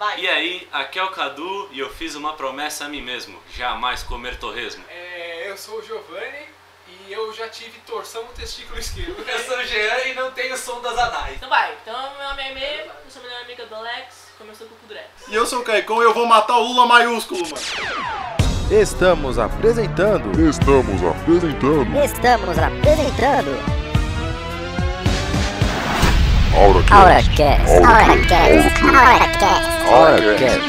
Vai. E aí, aqui é o Cadu e eu fiz uma promessa a mim mesmo: jamais comer torresmo. É, eu sou o Giovanni e eu já tive torção no testículo esquerdo. Eu sou o Jean e não tenho som das anais. Então vai, então meu nome é Mê, eu sou a melhor amiga do Alex, começou com o Drex. E eu sou o Caicon e eu vou matar o Lula maiúsculo, mano. Estamos apresentando Estamos apresentando Estamos apresentando AuraCast. AuraCast, AuraCast, AuraCast. HoraCast.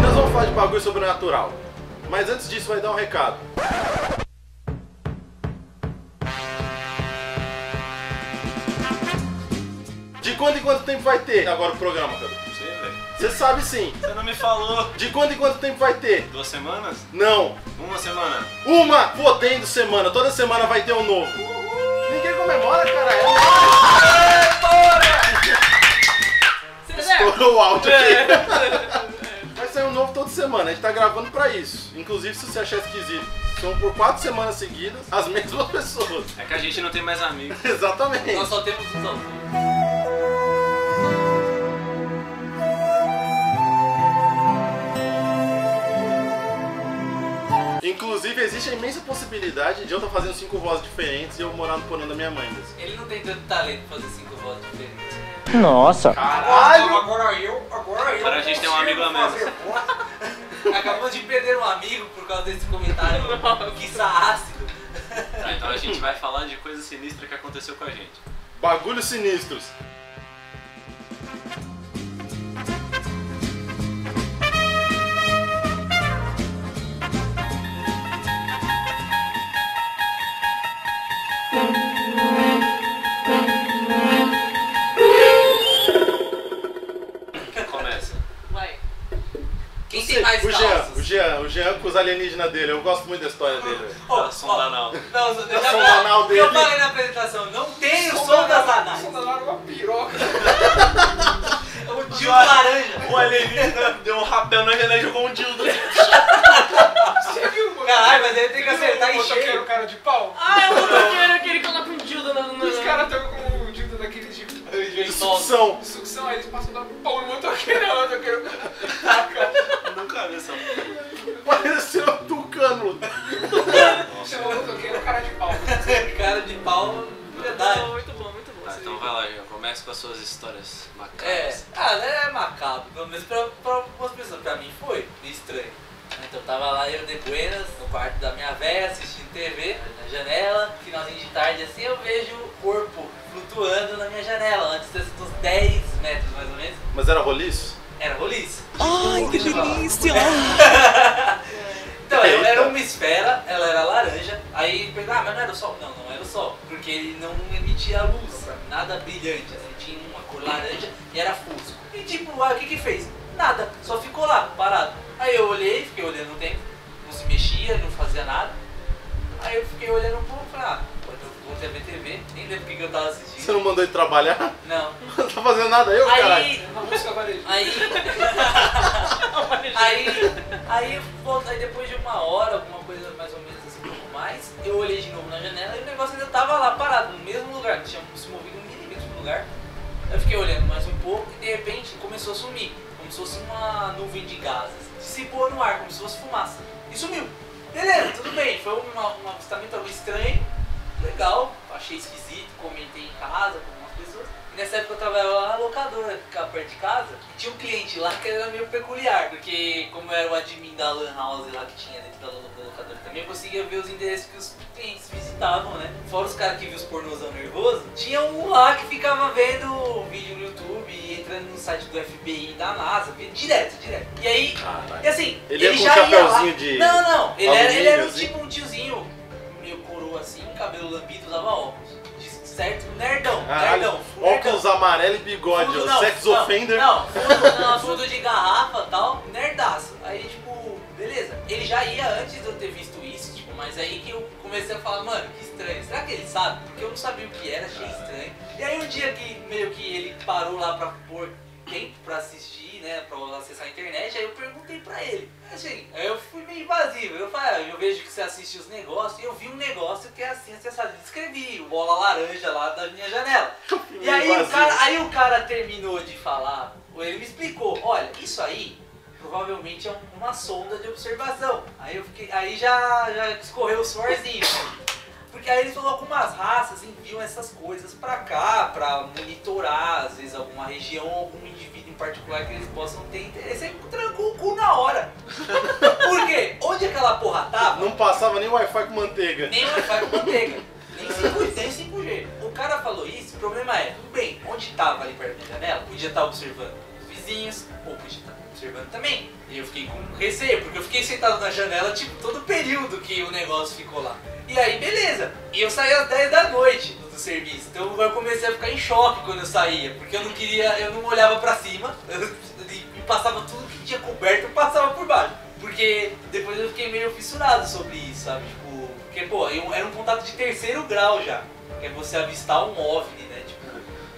Nós vamos falar de bagulho sobrenatural. Mas antes disso, vai dar um recado. De quanto em quanto tempo vai ter agora o programa, Cadu? Você sabe sim. Você não me falou. De quanto em quanto tempo vai ter? Duas semanas? Não. Uma semana? Uma podendo semana. Toda semana vai ter um novo. Ninguém comemora, caralho. Se quiser! Estourou o áudio aqui. Vai sair um novo toda semana. A gente tá gravando pra isso. Inclusive, se você achar esquisito, são por quatro semanas seguidas as mesmas pessoas. É que a gente não tem mais amigos. Exatamente. Nós só temos um som. Inclusive, existe a imensa possibilidade de eu estar fazendo cinco vozes diferentes e eu morar no porão da minha mãe. Ele não tem tanto talento pra fazer cinco vozes diferentes. Nossa. Caralho! Agora eu, agora eu. Agora a gente tem um amigo a menos. Acabamos de perder um amigo por causa desse comentário quiçá ácido. Tá, então a gente vai falar de coisa sinistra que aconteceu com a gente. Bagulhos sinistros. Jean, o Jean, o com os alienígenas dele. Eu gosto muito da história dele. Ó, Da sonda anal. Não, já da anal falei, eu dele. falei na apresentação, não tem o som das anais. Som da Lara é uma piroca. É o tio laranja. O alienígena deu um rapel na janela e jogou um dildo. Você viu, mano? Caralho, mas ele tem que acertar o em motoqueiro, cheio. cara de pau? Ah, eu motoqueiro, aquele que coloca um dildo na... Os caras estão com um dildo daqueles de, De de sucção. sucção, aí eles passam dar pau no motoqueiro, o motoqueiro Chama o motoqueiro cara de pau. Cara de pau, verdade. Muito bom, muito bom. Tá, então vai lá, Jean. Comece com as suas histórias É, macabras. ah, é macabro, pelo menos pra, pra algumas pessoas. Pra mim foi meio estranho. Então eu tava lá eu de Buenas, no quarto da minha véia, assistindo TV, na janela, finalzinho de tarde assim, eu vejo o corpo flutuando na minha janela, antes desses uns 10 metros mais ou menos. Mas era roliço? Era roliço. Ai, que delícia. Era uma esfera, ela era laranja, aí pergunta, ah, mas não era o sol? Não, não era o sol, porque ele não emitia luz, nada brilhante, assim, tinha uma cor laranja e era fusco. E tipo, aí o que que fez? Nada, só ficou lá, parado. Aí eu olhei, fiquei olhando o tempo, não se mexia, não fazia nada. Aí eu fiquei olhando um pouco, falei, ah, voltei a ver TV, nem lembro o que, que eu tava Você assistindo. não mandou ele trabalhar? Não. Não tá fazendo nada eu, caralho. Aí, Uma música. Aí. aí. Aí, aí depois de uma hora, alguma coisa mais ou menos assim, um pouco mais, eu olhei de novo na janela e o negócio ainda tava lá parado, no mesmo lugar, não tinha se movido um milímetro do lugar. Eu fiquei olhando mais um pouco e de repente começou a sumir, como se fosse uma nuvem de gases. Dissipou no ar, como se fosse fumaça. E sumiu. Beleza, tudo bem, foi uma, um avistamento algo estranho, legal, achei esquisito, comentei em casa com algumas pessoas. E nessa época eu trabalhava lá na locadora, ficava perto de casa, e tinha um cliente lá que era meio peculiar, porque como era o admin da Lan House lá que tinha dentro da lo- da locadora também, eu conseguia ver os endereços que os clientes visitavam, né? Fora os caras que viam os pornozão nervoso, tinha um lá que ficava vendo vídeo no YouTube e entrando no site do FBI da NASA, direto, direto. E aí, Caralho. e assim, Ele ele, já um ia lá. de Não, não, ele era, ele era um alumínio, assim? tipo um tiozinho, coroa assim, cabelo lambido, usava óculos. De- Certo? Nerdão, Caralho, nerdão, full nerdão. óculos amarelo e bigode, Fundo- ó, sex não, offender. Não, fundo, não, fundo de garrafa e tal, nerdaço. Aí, tipo, beleza. Ele já ia antes de eu ter visto isso, tipo, mas aí que eu comecei a falar, mano, que estranho. Será que ele sabe? Porque eu não sabia o que era, achei estranho. E aí um dia que meio que ele parou lá pra pôr tempo pra assistir né, pra acessar a internet, aí eu perguntei pra ele. Assim, aí eu fui meio invasivo. Eu falei, ah, eu vejo que você assiste os negócios e eu vi um negócio que é assim, acessado. Escrevi o bola laranja lá da minha janela. E aí o, cara, aí o cara terminou de falar, ele me explicou, olha, isso aí provavelmente é um- uma sonda de observação. Aí eu fiquei, aí já, já escorreu o suorzinho. Porque aí ele falou algumas raças enviam essas coisas pra cá, pra monitorar, às vezes, alguma região, algum indivíduo em particular que eles possam ter interesse. Aí trancou o cu na hora. Por quê? Onde aquela porra tava, Não passava nem Wi-Fi com manteiga. nem Wi-Fi com manteiga. Nem 5G, nem 5G. O cara falou isso, o problema é, tudo bem, onde tava ali perto da janela, podia estar observando os vizinhos, ou podia estar observando também. E eu fiquei com receio, porque eu fiquei sentado na janela, tipo, todo o período que o negócio ficou lá. E aí, beleza. E eu saí às 10 da noite do, serviço. Então eu comecei a ficar em choque quando eu saía, porque eu não queria, eu não olhava pra cima, e passava tudo que tinha coberto, eu passava por baixo. Porque depois eu fiquei meio fissurado sobre isso, sabe? Tipo, porque, pô, eu, era um contato de terceiro grau já. Que é você avistar um OVNI, né? Tipo,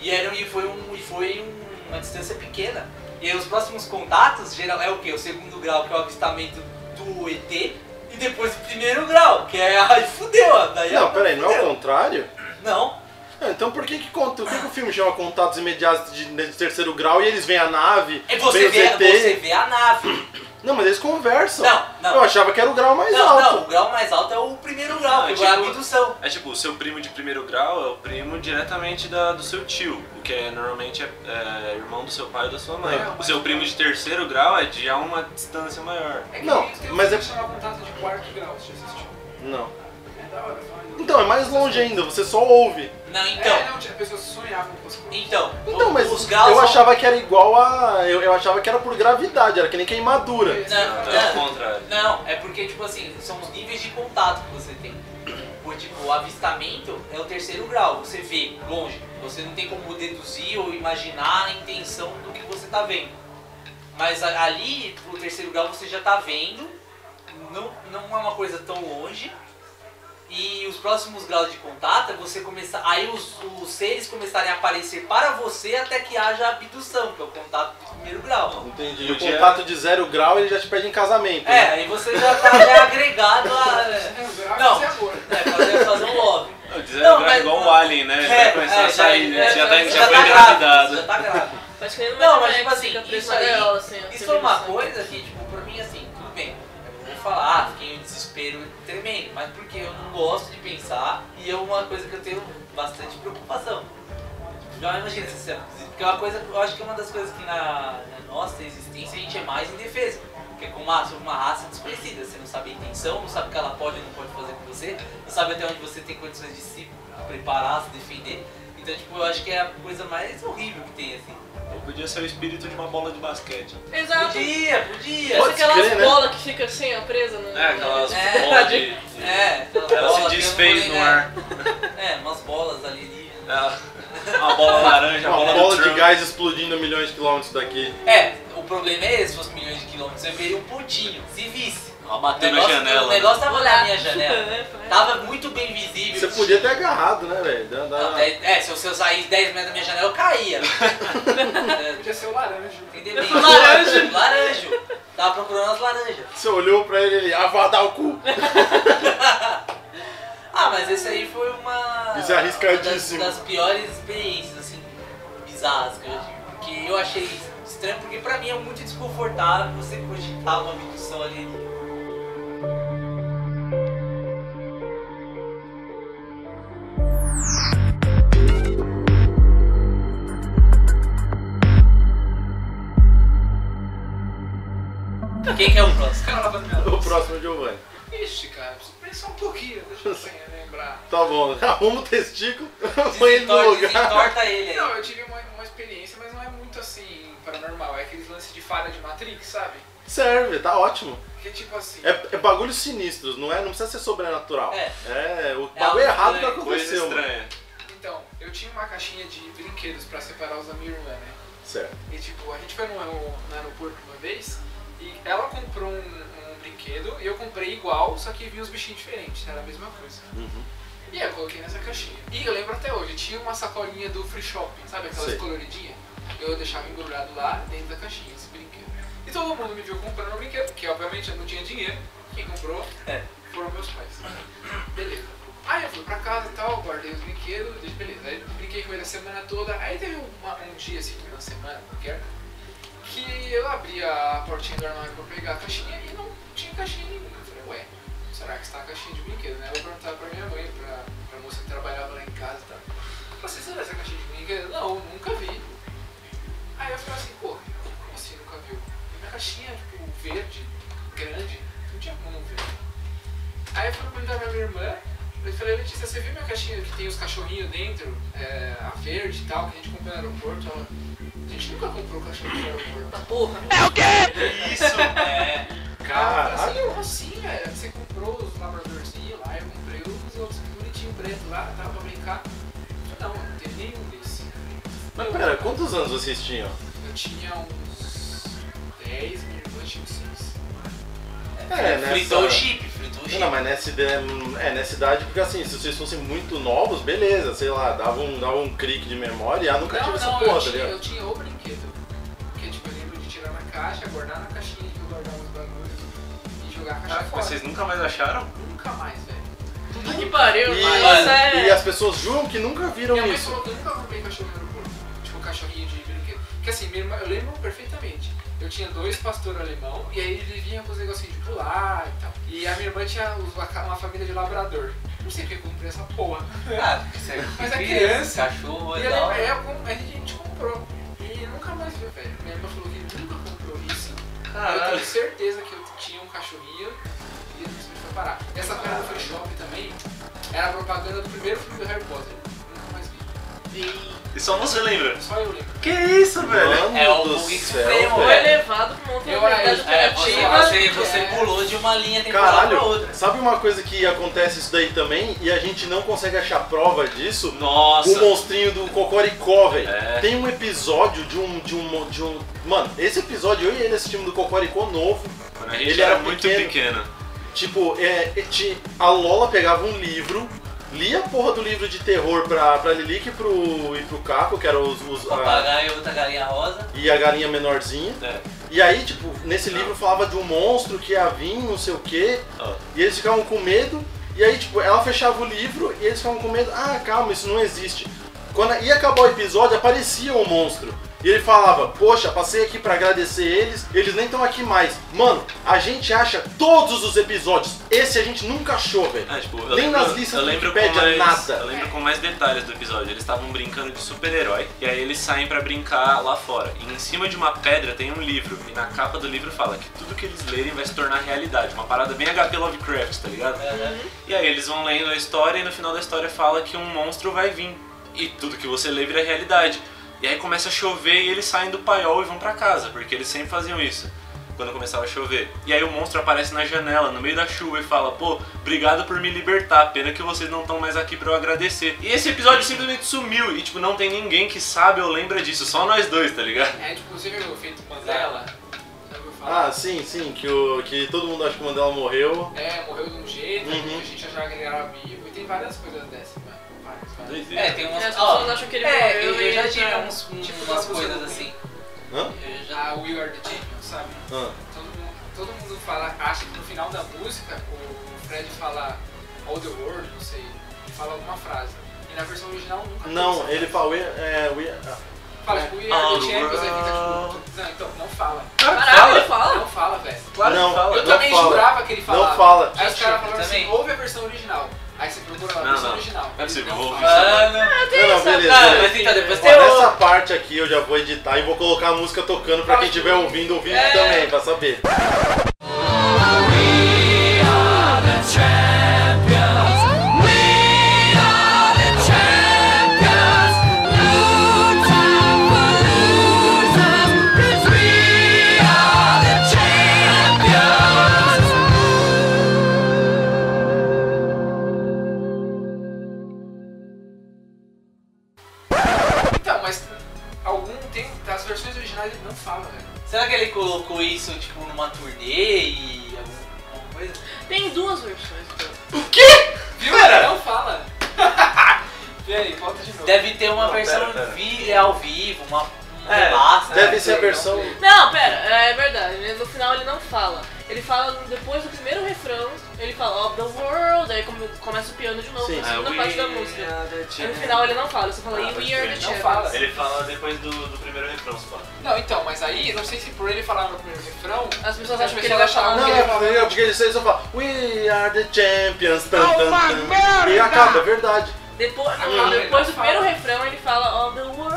e, era, e foi, um, e foi um- uma distância pequena. E aí os próximos contatos, geral, é o quê? O segundo grau, que é o avistamento do ET. E depois o primeiro grau, que é. Aí fudeu. Daí Não, é- peraí, não é o contrário? Não. Ah, Então por que que, conta, por que que o filme chama Contatos Imediatos de, de terceiro grau e eles veem a nave, É você vê, ET? você vê a nave. Não, mas eles conversam. Não, não. Eu achava que era o grau mais Não, alto. não, o grau mais alto é o primeiro grau, Não, que é é a tipo- abdução. É tipo, o seu primo de primeiro grau é o primo diretamente da, do seu tio, o que é, normalmente é, é irmão do seu pai ou da sua mãe. Não, o seu primo de terceiro grau é de uma distância maior. É que Não, mas é- Contato de Quarto Grau, você assistiu? Não. Então, é mais longe ainda, você só ouve. Não, então. É, não, tinha pessoas que sonhavam com as coisas. Então, Então, mas os graus eu achava que era igual a. Eu, eu achava que era por gravidade, era que nem queimadura. Não, Não, é o não, contrário. não, é porque, tipo assim, são os níveis de contato que você tem. O, tipo, o avistamento é o terceiro grau, você vê longe. Você não tem como deduzir ou imaginar a intenção do que você tá vendo. Mas ali, pro terceiro grau, você já tá vendo, não, não é uma coisa tão longe. E os próximos graus de contato é você começar. Aí os, os seres começarem a aparecer para você até que haja a abdução, que é o contato de primeiro grau. Entendi. E o contato de zero grau ele já te pede em casamento. É, né? aí você já tá já agregado a. É, grau Não. é fazer. É, um love. Não, não, mas- igual o Alien, né? Ele vai começar a sair, né? Você já, tá, já, foi tá engravidado. grávida, Já tá grávida. Não, mas tipo assim, isso aí. assim, Isso sem foi uma vibração. coisa que, tipo, pra mim assim, tudo bem. Eu vou falar, ah, fiquei um desespero tremendo, mas porque eu não gosto de pensar e é uma coisa que eu tenho bastante preocupação. Já imagina se você porque é uma coisa, eu acho que é uma das coisas que na, na nossa existência a gente é mais indefeso. Porque como uma, sobre uma raça desconhecida, você não sabe a intenção, não sabe o que ela pode ou não pode fazer com você, não sabe até onde você tem condições de se preparar, se defender. Então, tipo, eu acho que é a coisa mais horrível que tem, assim. Ou podia ser o espírito de uma bola de basquete. Exato. Podia, podia. Pode aquelas crer, né? bolas que fica assim, ó, presa no. É, aquelas É, bolas de... de- É, aquela Ela bola se desfez no ar. negar. É, umas bolas ali. Uma bola laranja, Uma bola, bola do de Trump. gás explodindo milhões de quilômetros daqui. É, o problema é esse, se fosse milhões de quilômetros, eu veria um pontinho, se visse. Ela O bateu na negócio, janela. o negócio tava Olhar. na minha janela. Tava muito bem visível. Você podia ter agarrado, né, velho? Dez- é, se eu, se eu saísse 10 metros da minha janela, eu caía. Podia ser o laranja. Entendeu? Laranja. Laranjo. Tava procurando as laranjas. Você olhou pra ele e ele, ah, o cu. Ah, mas esse aí foi uma. Isso é arriscadíssimo. Uma das, das piores experiências, assim, bizarras que eu tive. Porque eu achei estranho, porque pra mim é muito desconfortável você cogitar uma abdução alienígena. Quem que é o próximo? O próximo é o Giovanni. Ixi, cara, preciso pensar um pouquinho, deixa eu pensar, lembrar. Tá bom, arruma o testículo, põe ele no lugar. desentorta ele aí. Não, eu tive uma, uma experiência, mas não é muito assim paranormal. É aqueles lances de falha de Matrix, sabe? Serve, tá ótimo. Que tipo assim. É, é bagulhos sinistros, não é? Não precisa ser sobrenatural. É. É, o É bagulho errado que Coisa aconteceu, estranha. Então, eu tinha uma caixinha de brinquedos pra separar os da minha irmã, né? Certo. E tipo, a gente foi no, no aeroporto uma vez e ela comprou um, um brinquedo e eu comprei igual, só que vinha os bichinhos diferentes, era a mesma coisa. Uhum. E aí eu coloquei nessa caixinha. E eu lembro até hoje, tinha uma sacolinha do free shopping, sabe aquelas Sei. coloridinhas? eu deixava embrulhado lá dentro da caixinha esse brinquedo. E todo mundo me viu comprando o brinquedo, porque obviamente eu não tinha dinheiro. Quem comprou É. foram meus pais. Beleza. Aí eu fui pra casa e tal, guardei os brinquedos, beleza. Aí brinquei com ele a semana toda. Aí teve uma- um dia, assim, uma semana qualquer, que eu abri a portinha do armário pra pegar a caixinha e não tinha caixinha nenhuma. Eu falei, ué, será que está a caixinha de brinquedo, né? Eu vou perguntar pra minha mãe, pra, pra moça que trabalhava lá em casa e tal. Você sabe essa caixinha de brinquedo? Não, nunca vi. Aí eu falei assim, pô, como assim nunca viu? E minha caixinha, tipo, verde, grande, não tinha como ver. Aí eu fui perguntar pra minha irmã, eu falei, Letícia, você viu minha caixinha que tem os cachorrinhos dentro, é, a verde e tal, que a gente comprou no aeroporto? Ela, a gente nunca comprou cachorro no aeroporto. Porra. Isso, é. Cara, assim, como assim, velho? Você comprou os labradorzinhos lá, eu comprei os outros bonitinhos preto lá, tava pra brincar. Não, não teve nenhum desse. Mas pera, quantos anos vocês tinham? Eu tinha uns 10, minha irmã tinha uns 6. É, o chip, fritou o chip. Não, mas nessa ideia, é, nessa idade, porque assim, se vocês fossem muito novos, beleza, sei lá, dava um, dava um clique de memória, ah, nunca Não, tive essa não, porra, eu tá tinha, ligado? eu tinha o brinquedo. Porque tipo, eu lembro de tirar na caixa, guardar na caixinha, de guardar os bagulhos e jogar a caixa Ah, fora. mas vocês nunca mais acharam? Nunca mais, velho. Puta que pariu, E, mas é... e as pessoas juram que nunca viram Minha mãe isso. falou que eu nunca comprei cachorro no aeroporto. Tipo, cachorrinho de brinquedo. Porque assim, minha irmã, eu lembro perfeitamente. Eu tinha dois pastores alemão e aí eles vinham com os negocinhos de pular e tal. E a minha irmã tinha uma família de labrador. Não sei porque eu comprei essa porra. Ah, é Mas é criança, criança. cachorro E lembro, é, com- a gente comprou. E nunca mais viu, velho. Minha irmã falou que nunca comprou isso. Eu tenho certeza que eu tinha um cachorrinho e me foi parar. Essa feira do Free Shop também era a propaganda do primeiro filme do Harry Potter. Vi. E só você lembra? Só eu lembro. Que isso, velho? Mano É o do bug Foi velho. levado pra uma outra Eu- realidade é, você, alternativa. você, você É. pulou de uma linha temporal pra Caralho, outra. sabe uma coisa que acontece isso daí também e a gente não consegue achar prova disso? Nossa! O monstrinho do Cocoricó, velho. É. Tem um episódio de um, de um. de um. Mano, esse episódio eu e ele assistimos do Cocoricó novo. Quando a gente Ele era, era muito pequeno. pequeno. Tipo, é, é, a Lola pegava um livro, lia a porra do livro de terror pra, pra Lilique e pro, e pro Caco, que eram os. os- a- Papagaio e outra galinha rosa. e a galinha menorzinha. É. E aí, tipo, nesse livro falava de um monstro que ia vir, não sei o quê. Ó. E eles ficavam com medo. E aí, tipo, ela fechava o livro e eles ficavam com medo. Ah, calma, isso não existe. Quando ia acabar o episódio, aparecia o monstro. E ele falava, poxa, passei aqui pra agradecer eles, eles nem estão aqui mais. Mano, a gente acha todos os episódios. Esse a gente nunca achou, velho. Ah, tipo, eu Nem lembro, nas listas eu do lembro com Wikipédia, mais, nada. Eu lembro com mais detalhes do episódio. Eles estavam brincando de super-herói e aí eles saem pra brincar lá fora. E em cima de uma pedra tem um livro e na capa do livro fala que tudo que eles lerem vai se tornar realidade. Uma parada bem HP Lovecraft, tá ligado? E aí eles vão lendo a história e no final da história fala que um monstro vai vir. E tudo que você lê vira realidade. E aí começa a chover e eles saem do paiol e vão pra casa, porque eles sempre faziam isso. Quando começava a chover. E aí o monstro aparece na janela, no meio da chuva, e fala: Pô, obrigado por me libertar, pena que vocês não estão mais aqui pra eu agradecer. E esse episódio simplesmente sumiu, e tipo, não tem ninguém que sabe ou lembra disso, só nós dois, tá ligado? É, tipo, você viu o efeito Mandela? Ouviu falar? Ah, sim, sim, que, o, que todo mundo acha que o Mandela morreu. É, morreu de um jeito, Uhum. a gente achava que ele era vivo, e tem várias coisas dessas, É, tem umas. As pessoas acham que ele é, morreu eu, eu já tive já- uns, tipo, umas coisas assim. Hã? Eu já. A We Are the Champions, sabe? Ah. Todo mundo, todo mundo fala, acha que no final da música o Fred fala All the World, não sei, ele fala alguma frase. E na versão original nunca Não, ele fala. we- É, we- Fala, tipo, We Are the Champions, aí fica tipo. Não, então, não fala. Caralho, ele fala? Não fala, velho. Claro Não, que fala. Eu não também fala. jurava que ele falava. Não fala. Aí os Gente, caras falaram assim, também. ouve a versão original. Aí você procura lá a versão original. Não é possível, eu vou ouvir Mano. Não, não, beleza. Ah, mas então depois Ó, tem nessa outro. parte aqui eu já vou editar e vou colocar a música tocando pra quem estiver ouvindo ouvir É. também, pra saber. Versões. então. Viu? Ele não fala. Vê aí, volta de novo. Deve ter uma Não, versão pera, pera. vi- ao vivo, uma, É, basta. Deve ser a versão. Não, pera, é verdade. No final ele não fala. Ele fala depois do primeiro refrão, ele fala of the world, aí come- começa o piano de novo, Sim. a Ah, segunda we parte da música. are the Aí no champions. final ele não fala, você fala Ah, we are the champions. fala. Ele fala depois do, do primeiro refrão, só. Não, então, mas aí, não sei se por ele falar no primeiro refrão, As pessoas as acham que ele vai falar. Não, é ele porque eles só falam We are the champions. Tan, tan, tan. E acaba, é verdade. Depois, Ah, não, ele depois do primeiro fala. refrão ele fala of the world,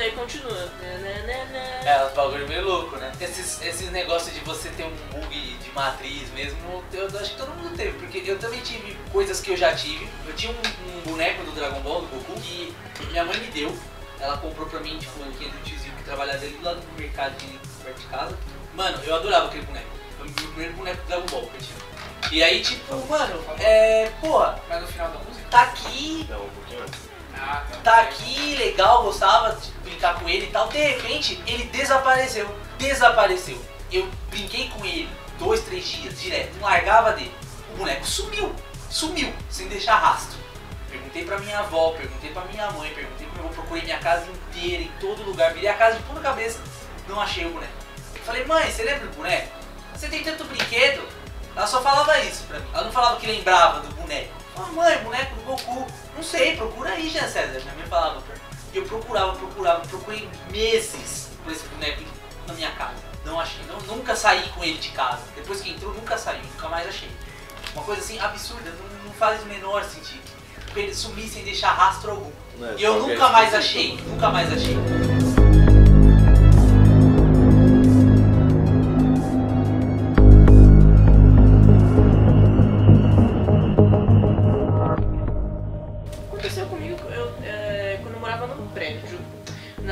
aí continua. Na, na, na. É, os bagulho meio louco, né? Esses, esses negócios de você ter um bug de matriz mesmo, eu acho que todo mundo teve, porque eu também tive coisas que eu já tive. Eu tinha um, um boneco do Dragon Ball, do Goku, que minha mãe me deu. Ela comprou pra mim, tipo, que é do tiozinho que trabalhava ali do lado do mercadinho perto de casa. Mano, eu adorava aquele boneco. Foi o meu primeiro boneco do Dragon Ball que eu tive. E aí, tipo, mano, é. Porra, mas no final da música. Tá aqui, Não, um pouquinho antes. Ah, tá aqui, legal, gostava de brincar com ele e tal. De repente, ele desapareceu. Desapareceu. Eu brinquei com ele dois, três dias direto, não largava dele. O boneco sumiu, sumiu, sem deixar rastro. Perguntei pra minha avó, perguntei pra minha mãe, perguntei pro meu avô, procurei minha casa inteira, em todo lugar, virei a casa de ponta cabeça, não achei o boneco. Falei, mãe, você lembra do boneco? Você tem tanto brinquedo? Ela só falava isso pra mim. Ela não falava que lembrava do boneco. Ah, mãe, boneco do Goku. Não sei, procura aí, Jean César. Minha mãe falava. E eu procurava, procurava, procurei meses por esse boneco na minha casa. Não achei, não, nunca saí com ele de casa. Depois que entrou, nunca saiu, nunca mais achei. Uma coisa assim absurda, não, não faz o menor sentido. Porque ele sumir sem deixar rastro algum. É, E eu é nunca mais achei, nunca mais achei.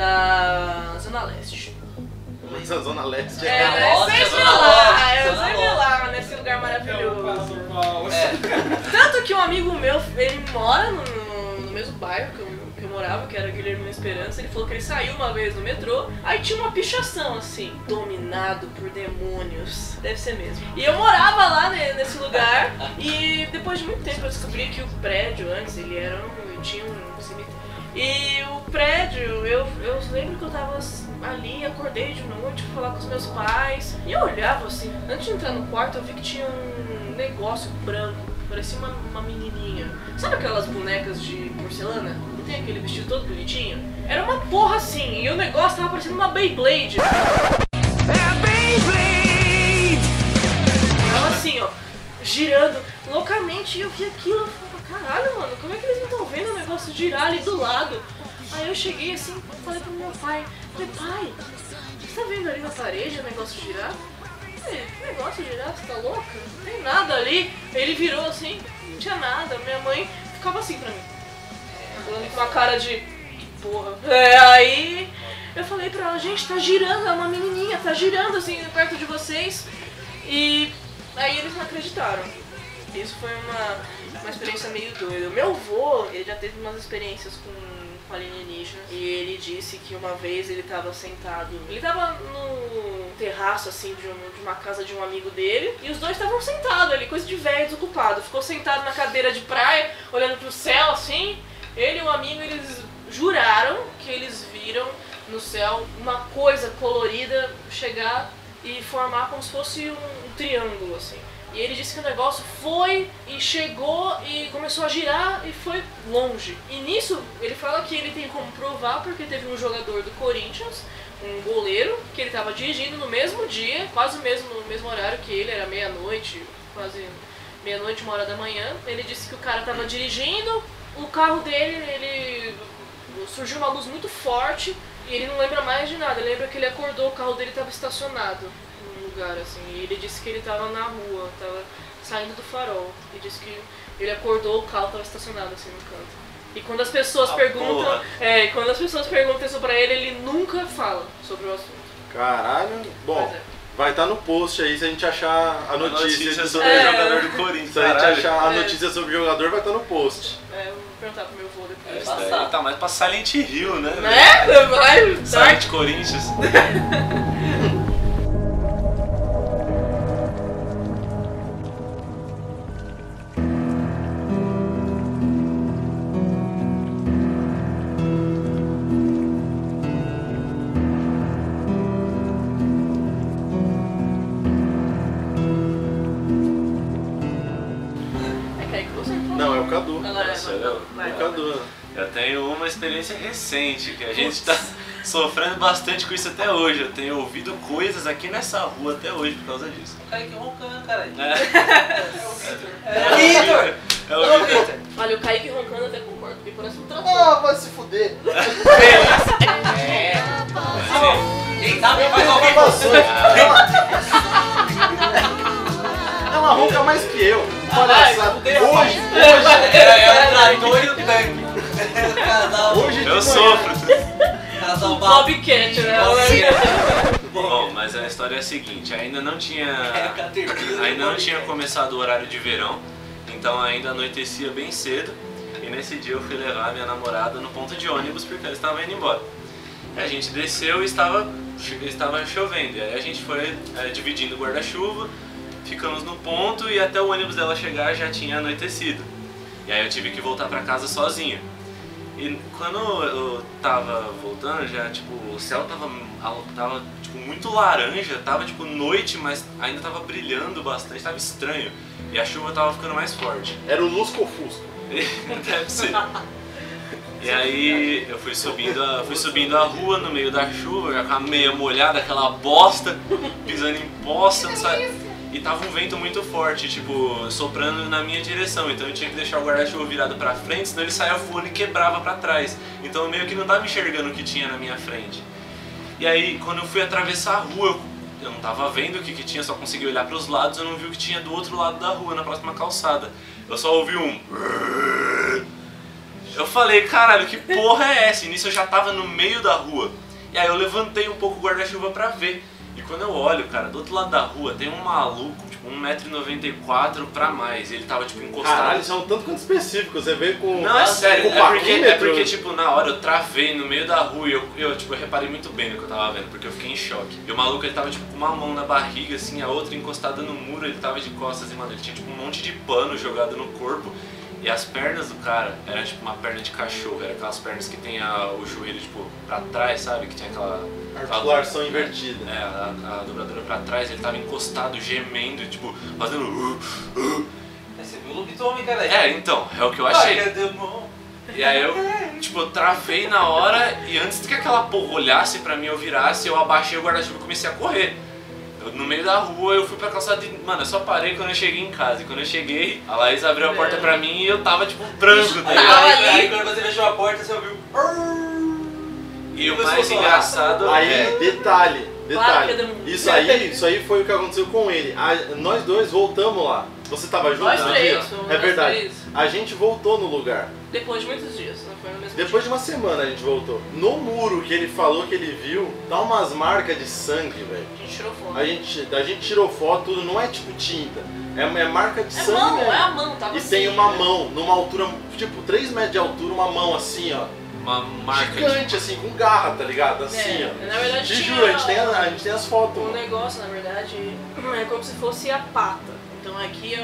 Na Zona Leste. Mas a Zona Leste É, é. eu Nossa, sempre Zona lá, Zona sempre Leste. lá, nesse lugar maravilhoso. É, Tanto que um amigo meu, ele mora no, no- mesmo bairro que eu, que eu morava, que era Guilherme Esperança, ele falou que ele saiu uma vez no metrô, aí tinha uma pichação assim, dominado por demônios. Deve ser mesmo. E eu morava lá ne- nesse lugar, e depois de muito tempo eu descobri que o prédio antes, ele era um. tinha um cemitério. E o prédio, eu, eu lembro que eu tava ali, acordei de noite, fui falar com os meus pais. E eu olhava assim, antes de entrar no quarto, eu vi que tinha um negócio branco, parecia uma, uma menininha. Sabe aquelas bonecas de porcelana? Que tem aquele vestido todo bonitinho? Era uma porra assim, e o negócio tava parecendo uma Beyblade. Ela assim, ó, girando loucamente, e eu vi aquilo, eu falei, caralho, mano, como é que girar ali do lado? Aí eu cheguei assim, falei pro meu pai, falei, pai, você tá vendo ali na parede o negócio girar? Que negócio girar, você tá louca? Não tem nada ali. Ele virou assim, não tinha nada, minha mãe ficava assim pra mim. Olhando com uma cara de "Que porra. É, aí eu falei pra ela, gente, tá girando, é uma menininha, tá girando assim perto de vocês. E aí eles não acreditaram. Isso foi uma, uma experiência meio doida. Meu avô, ele já teve umas experiências com, com alienígenas. E ele disse que uma vez ele tava sentado. Ele tava no terraço, assim, de, um- de uma casa de um amigo dele. E os dois estavam sentados ali, coisa de velho desocupado. Ficou sentado na cadeira de praia, olhando pro céu, assim. Ele e o amigo, eles juraram que eles viram no céu uma coisa colorida chegar e formar como se fosse um, um triângulo, assim. E ele disse que o negócio foi e chegou e começou a girar e foi longe. E nisso ele fala que ele tem como provar porque teve um jogador do Corinthians, um goleiro, que ele estava dirigindo no mesmo dia, quase mesmo, no mesmo horário que ele, era meia-noite, quase meia-noite, uma hora da manhã. Ele disse que o cara estava dirigindo, o carro dele, ele surgiu uma luz muito forte e ele não lembra mais de nada. Ele lembra que ele acordou, o carro dele estava estacionado lugar assim. E ele disse que ele estava na rua, estava saindo do farol. E disse que ele acordou, o carro estava estacionado assim no canto. E quando as pessoas Ah, perguntam, porra. é, quando as pessoas perguntam isso pra ele, ele nunca fala sobre o assunto. Caralho. Bom, é. vai estar no post aí se a gente achar a A notícia, notícia sobre É. o jogador do Corinthians. Se a gente achar a É. notícia sobre o jogador, vai estar no post. É, eu vou perguntar pro meu avô depois. Isso daí tá mais pra Silent Hill, né? Né? Vai, vai. Silent Corinthians. Cadu. É, vai, eu. É. Cadu. Tenho uma experiência recente, que a gente tá sofrendo bastante com isso até hoje. Eu tenho ouvido coisas aqui nessa rua até hoje por causa disso. O Kaique roncando, caralho. É, É o Vitor! é o Ô, Vitor. Vitor! Olha, o Kaique roncando até concordo, porque parece um trator. Ah, vai se fuder. É. Quem sabe faz ao vivo. Ela ronca mais que eu. Palhaçada. fudeu. Hoje, É, é o trator e o tanque. Hoje Eu sofro. Casal Bobcat, né? Bom, mas a história é a seguinte, ainda não tinha. Ainda não tinha começado o horário de verão, então ainda anoitecia bem cedo. E nesse dia eu fui levar a minha namorada no ponto de ônibus porque ela estava indo embora. A gente desceu e estava, estava chovendo. E aí a gente foi é, dividindo o guarda-chuva, ficamos no ponto e até o ônibus dela chegar já tinha anoitecido. E aí eu tive que voltar para casa sozinho. E quando eu tava voltando, já tipo, o céu tava, tava tipo, muito laranja, tava tipo noite, mas ainda tava brilhando bastante, tava estranho. E a chuva tava ficando mais forte. Era o Lusco Fusco. Deve ser. E aí eu fui subindo, a, fui subindo a rua no meio da chuva, já com a meia molhada, aquela bosta, pisando em poça, sabe? E tava um vento muito forte, tipo, soprando na minha direção, então eu tinha que deixar o guarda-chuva virado pra frente, senão ele saia voando e quebrava pra trás. Então eu meio que não tava enxergando o que tinha na minha frente. E aí, quando eu fui atravessar a rua, eu, eu não tava vendo o que, que tinha, só consegui olhar pros lados, eu não vi o que tinha do outro lado da rua, na próxima calçada. Eu só ouvi um. Eu falei, caralho, que porra é essa? E nisso eu já tava no meio da rua. E aí eu levantei um pouco o guarda-chuva pra ver. E quando eu olho, cara, do outro lado da rua tem um maluco, tipo, 1,94m pra mais. Ele tava, tipo, encostado. Caralho, isso é tanto quanto específico. Você veio com. Não, é sério, com é porque, é porque, tipo, na hora eu travei no meio da rua e eu, eu, tipo, eu reparei muito bem no que eu tava vendo, porque eu fiquei em choque. E o maluco, ele tava, tipo, com uma mão na barriga, assim, a outra encostada no muro, ele tava de costas e, mano, ele tinha, tipo, um monte de pano jogado no corpo. E as pernas do cara era, tipo, uma perna de cachorro, era aquelas pernas que tem a, o joelho, tipo, pra trás, sabe? Que tinha aquela... Articulação invertida. É, a, a dobradora pra trás, ele tava encostado, gemendo, tipo, fazendo... Você viu o lobisomem, cara? É, então, é o que eu achei. E aí eu, tipo, eu travei na hora e antes que aquela porra olhasse pra mim, eu virasse, eu abaixei o guarda-chuva e comecei a correr. No meio da rua eu fui pra calçada e, mano, eu só parei quando eu cheguei em casa. E quando eu cheguei, a Laís abriu a porta pra mim e eu tava, tipo, branco, tá Aí, ligado? aí, aí, quando você fechou a porta, você ouviu. E o Você mais falou, engraçado Aí, é... detalhe, é detalhe. Isso aí, isso aí foi o que aconteceu com ele. A- nós dois voltamos lá. Você tava junto? Nós três, É verdade. três. A gente voltou no lugar. Depois de muitos dias, não foi no mesmo Depois de uma semana a gente voltou. No muro que ele falou que ele viu, tá umas marcas de sangue, velho. dia. A gente tirou foto. A gente, a gente tirou foto, tudo, não é tipo tinta. É, é marca de É sangue mão, mesmo. é a mão, tava E assim. tem uma mão, numa altura, tipo 3 metros de altura, uma mão assim, ó. Uma marca de... Gigante, assim, com garra, tá ligado? Assim, É, ó. na verdade Te juro, a gente, tem, a, a gente tem as fotos, O mano. negócio, na verdade, é como se fosse a pata. Então aqui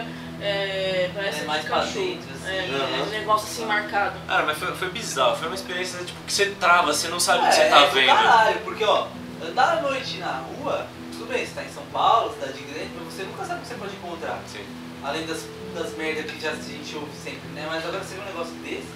é, parece É de mais pra cachorro. dentro, assim. É, Aham. um negócio assim marcado. Cara, mas foi, foi bizarro, foi uma experiência, tipo, que você trava, você não sabe o É, que você tá é do vendo. Caralho, porque ó, andar à noite na rua, tudo bem, você tá em São Paulo, cidade grande, mas você nunca sabe o que você pode encontrar. Sim. Além das, das merdas que já a gente ouve sempre, né? Mas agora você vê um negócio desse.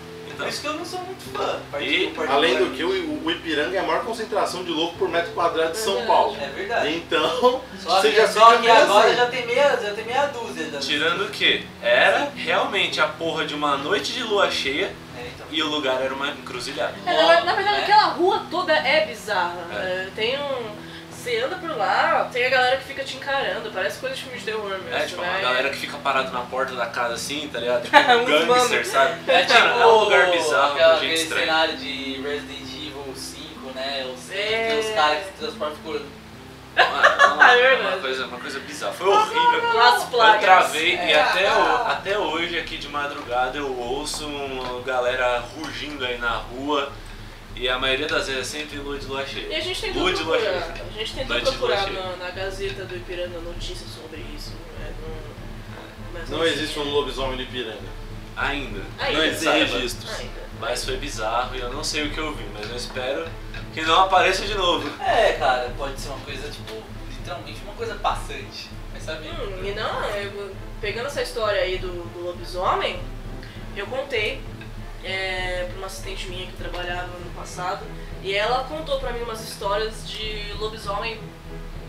Então, Por isso que eu não sou muito fã. E. Além do que, o, o Ipiranga é a maior concentração de louco por metro quadrado de São Verdade. Paulo. É verdade. Então, Só você que, já só que agora assim. já tem meia, já tem meia dúzia. Já. tirando o quê? Era realmente a porra de uma noite de lua cheia É, então. e o lugar era uma encruzilhada. É, na, verdade, É. aquela rua toda é bizarra. É. É, tem um. Você anda por lá, tem a galera que fica te encarando, parece coisa de filme de terror mesmo. É, tipo, né? uma galera que fica parada na porta da casa assim, tá ligado? Tipo, um gangster, sabe? É tipo é um lugar bizarro aquela- gente aquele estranha. cenário de Resident Evil 5, né? Os, É. Tem os caras que se transformam cor- Mano, é uma, É é uma coisa, uma coisa bizarra. Foi horrível. Eu travei e É. até, o- até hoje, aqui de madrugada, eu ouço uma galera rugindo aí na rua. E a maioria das vezes é sempre lua de lua E cheia. a gente tentou Lua procurar, a gente tentou Noite procurar na, na Gazeta do Ipiranga notícias sobre isso. né? Não, mas Não existe um lobisomem no Ipiranga. Ainda. Ainda. Não que existe saiba. registros. Ainda. Mas foi bizarro e eu não sei o que eu vi, mas eu espero que não apareça de novo. É, cara, pode ser uma coisa, tipo, literalmente uma coisa passante. Vai saber. Hum, e não, é, pegando essa história aí do, do lobisomem, eu contei é, pra uma assistente minha que trabalhava no passado, e ela contou pra mim umas histórias de lobisomem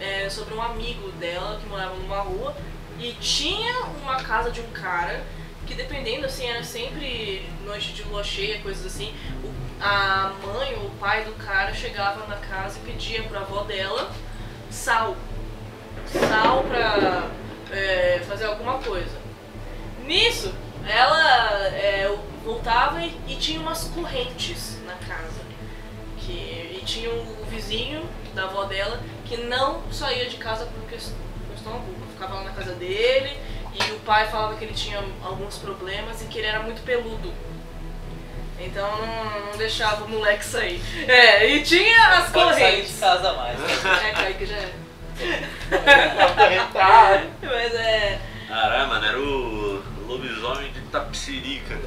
é, sobre um amigo dela que morava numa rua e tinha uma casa de um cara que dependendo assim era sempre noite de lua cheia, coisas assim. O, a mãe ou o pai do cara chegava na casa e pedia pra avó dela sal. Sal pra é, fazer alguma coisa. Nisso, ela é, voltava e, e tinha umas correntes na casa. Que, e tinha o vizinho da avó dela que não saía de casa por questão, questão alguma. Ficava lá na casa dele e o pai falava que ele tinha alguns problemas e que ele era muito peludo. Então não, não deixava o moleque sair. É, e tinha as Pode sair de correntes. casa mais. É, Kaique já é. Acorrentar. Mas é. Caralho, mano, era o lobisomem de Tapsirica.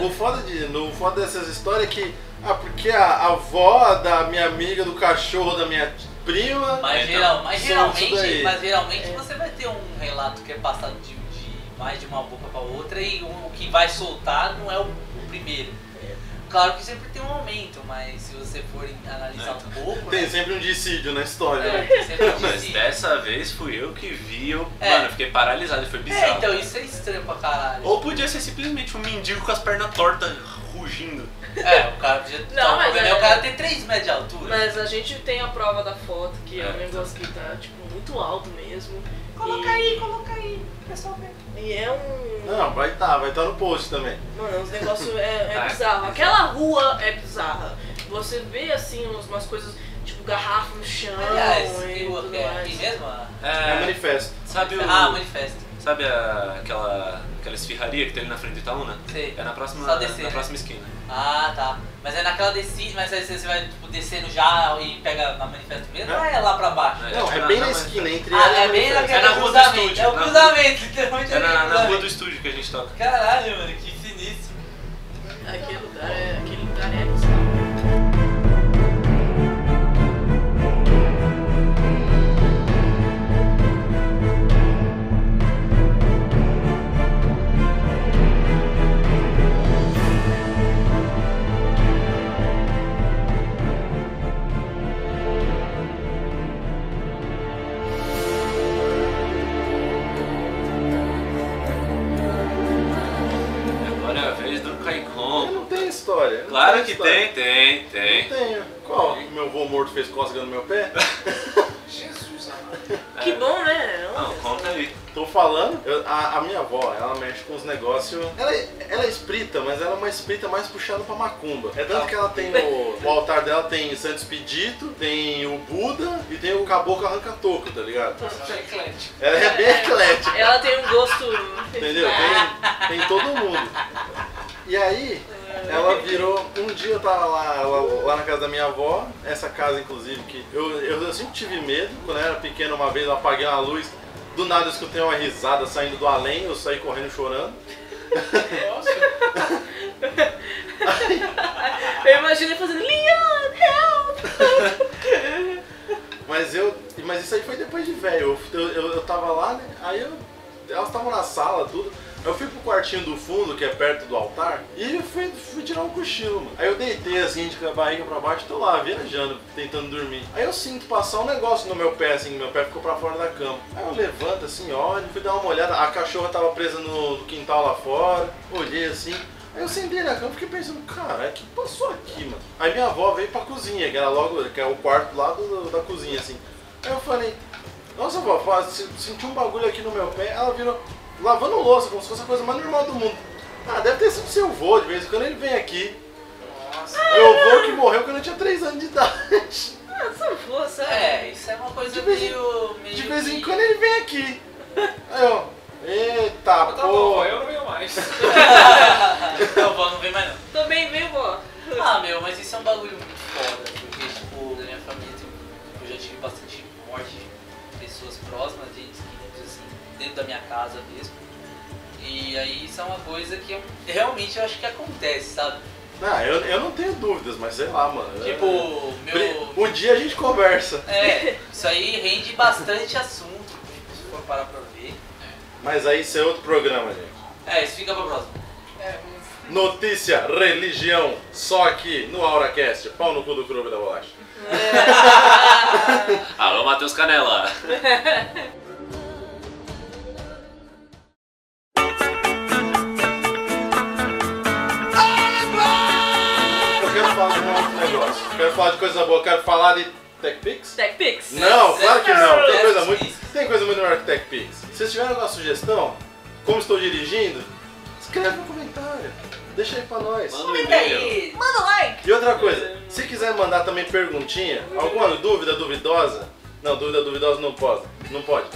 O foda, de, no foda dessas histórias é que. Ah, porque a, avó da minha amiga, do cachorro da minha prima. Mas, Então, geral, mas geralmente, mas geralmente você vai ter um relato que é passado de, de mais de uma boca para outra e o, o que vai soltar não é o, o primeiro. Claro que sempre tem um aumento, mas se você for analisar um pouco, Tem né, sempre um dissídio na história. é, né? tem sempre um Mas dessa vez fui eu que vi, eu, É. mano, eu fiquei paralisado, foi bizarro. É, então isso é estranho pra caralho. Ou podia ser simplesmente um mendigo com as pernas tortas, rugindo. É, o cara podia. Não, Não, mas mas é- o cara tem 3 metros de altura. Mas a gente tem a prova da foto, que é, É, um negócio que tá, tipo, muito alto mesmo. Coloca E- aí, coloca aí, pessoal vê. E é um. Não, vai estar, vai estar no post também. Mano, os negócios é, é Ah, bizarro. Aquela rua é bizarra. Você vê assim umas, umas coisas, tipo, garrafa no chão Aliás, e que rua tudo é mais. aqui mesmo? É, É, manifesto. sabe o. Ah, manifesto. Sabe a- aquela, aquela esfirraria que tem ali na frente do Itaúna? Sei. É na próxima, Só descer, na né? próxima esquina. Ah, tá. Mas é naquela descida, mas aí você vai tipo, descendo já e pega na manifesto mesmo É. ou é lá pra baixo? É, Não, que é bem na- na na- esquina, entre Ah, é bem naquele É na rua do cruzamento. estúdio, É o cruzamento, literalmente É na, na rua do estúdio que a gente toca. Caralho, mano, que sinistro. Aquele lugar é, aquele lugar é os negócios. Ela, é- ela é espírita, mas ela é uma espírita mais puxada pra macumba. É tanto que ela tem no. O altar dela tem Santo Expedito, tem o Buda e tem o caboclo arranca-toco, tá ligado? Nossa, é eclético. Ela é bem eclética. Ela tem um gosto. Entendeu? Tem, tem todo mundo. E aí, ela virou. Um dia eu tava lá, lá, lá na casa da minha avó, essa casa inclusive, que eu, eu, eu sempre tive medo. Quando eu era pequeno, uma vez eu apaguei uma luz, do nada eu escutei uma risada saindo do além, eu saí correndo chorando. Nossa, Eu imaginei fazendo Leon, help! Mas eu. Mas isso aí foi depois de velho. Eu, eu, eu tava lá, né? Aí eu. Elas estavam na sala, tudo. Eu fui pro quartinho do fundo, que é perto do altar, e fui, fui tirar um cochilo, mano. Aí eu deitei assim, de barriga pra baixo, tô lá, viajando, tentando dormir. Aí eu sinto passar um negócio no meu pé, assim, meu pé ficou pra fora da cama. Aí eu levanto assim, olho, fui dar uma olhada, a cachorra tava presa no, no quintal lá fora, olhei assim. Aí eu sentei na cama e fiquei pensando, cara, o que passou aqui, mano? Aí minha avó veio pra cozinha, que era logo, que é o quarto lá do- da cozinha, assim. Aí eu falei, nossa vó, faz- se- senti um bagulho aqui no meu pé, ela virou lavando louça, como se fosse a coisa mais normal do mundo. Ah, deve ter sido seu vô, de vez em quando ele vem aqui. nossa. Meu vô que morreu quando eu tinha 3 anos de idade. Ah, se não fosse, É, isso é uma coisa De vez meio, meio. De vez em que- quando ele vem aqui. Aí eu, eita Tá bom, porra. eu não venho mais. coisa que realmente eu acho que acontece, sabe? Não, eu, eu não tenho dúvidas, mas sei lá, mano. Tipo, Bri- meu. Um dia a gente conversa. É, isso aí rende bastante assunto, se for parar pra ver. Mas aí isso é outro programa, gente. É, isso fica pra próxima. É, vamos- Notícia, religião, só aqui no AuraCast. Pau no cu do clube da bolacha. Alô, Matheus Canela. quero falar de coisa boa. Quero falar de TechPix. TechPix. Não, claro que não. Tem coisa muito, tem coisa muito melhor que TechPix. Se vocês tiverem alguma sugestão, como estou dirigindo, escreve no comentário. Deixa aí pra nós. Manda um e-mail. aí. Manda like. E outra coisa, se quiser mandar também perguntinha, alguma dúvida duvidosa, não, dúvida duvidosa não pode. Não pode.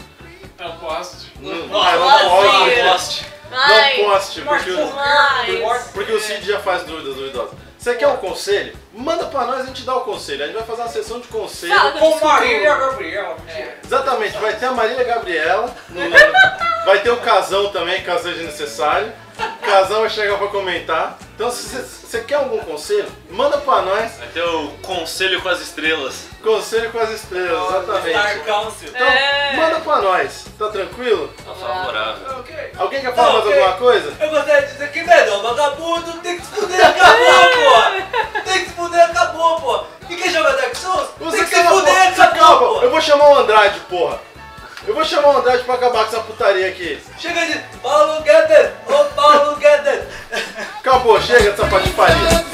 Posso. Não, Não ah, não. Não poste. Não poste, porque, o- porque o Cid já faz dúvidas duvidosas. Você quer um conselho? Manda pra nós, a gente dá o conselho. A gente vai fazer uma sessão de conselho. Fala. Com Marília Gabriela. É, Exatamente, vai ter a Marília Gabriela, no- vai ter o Casão também, caso seja necessário. O Casão vai chegar pra comentar. Então, se você- quer algum conselho, manda pra nós. Vai ter o Conselho com as Estrelas. Conselho com as estrelas, Star exatamente. Council. Então, É. manda pra nós. Tá tranquilo? Tá favorável. ok. Alguém quer falar mais ok. alguma coisa? Eu gostaria de dizer que melhor, vagabundo tem que se fuder, acabou, pô! Tem que se fuder, acabou, pô! E quem joga Dark Souls? Você tem que se fuder, você acabou, calma. pô! Eu vou chamar o Andrade, porra. Eu vou chamar o Andrade pra acabar com essa putaria aqui. Chega de Paulo Guedes! Ô Paulo Guedes! Acabou, chega dessa patifaria.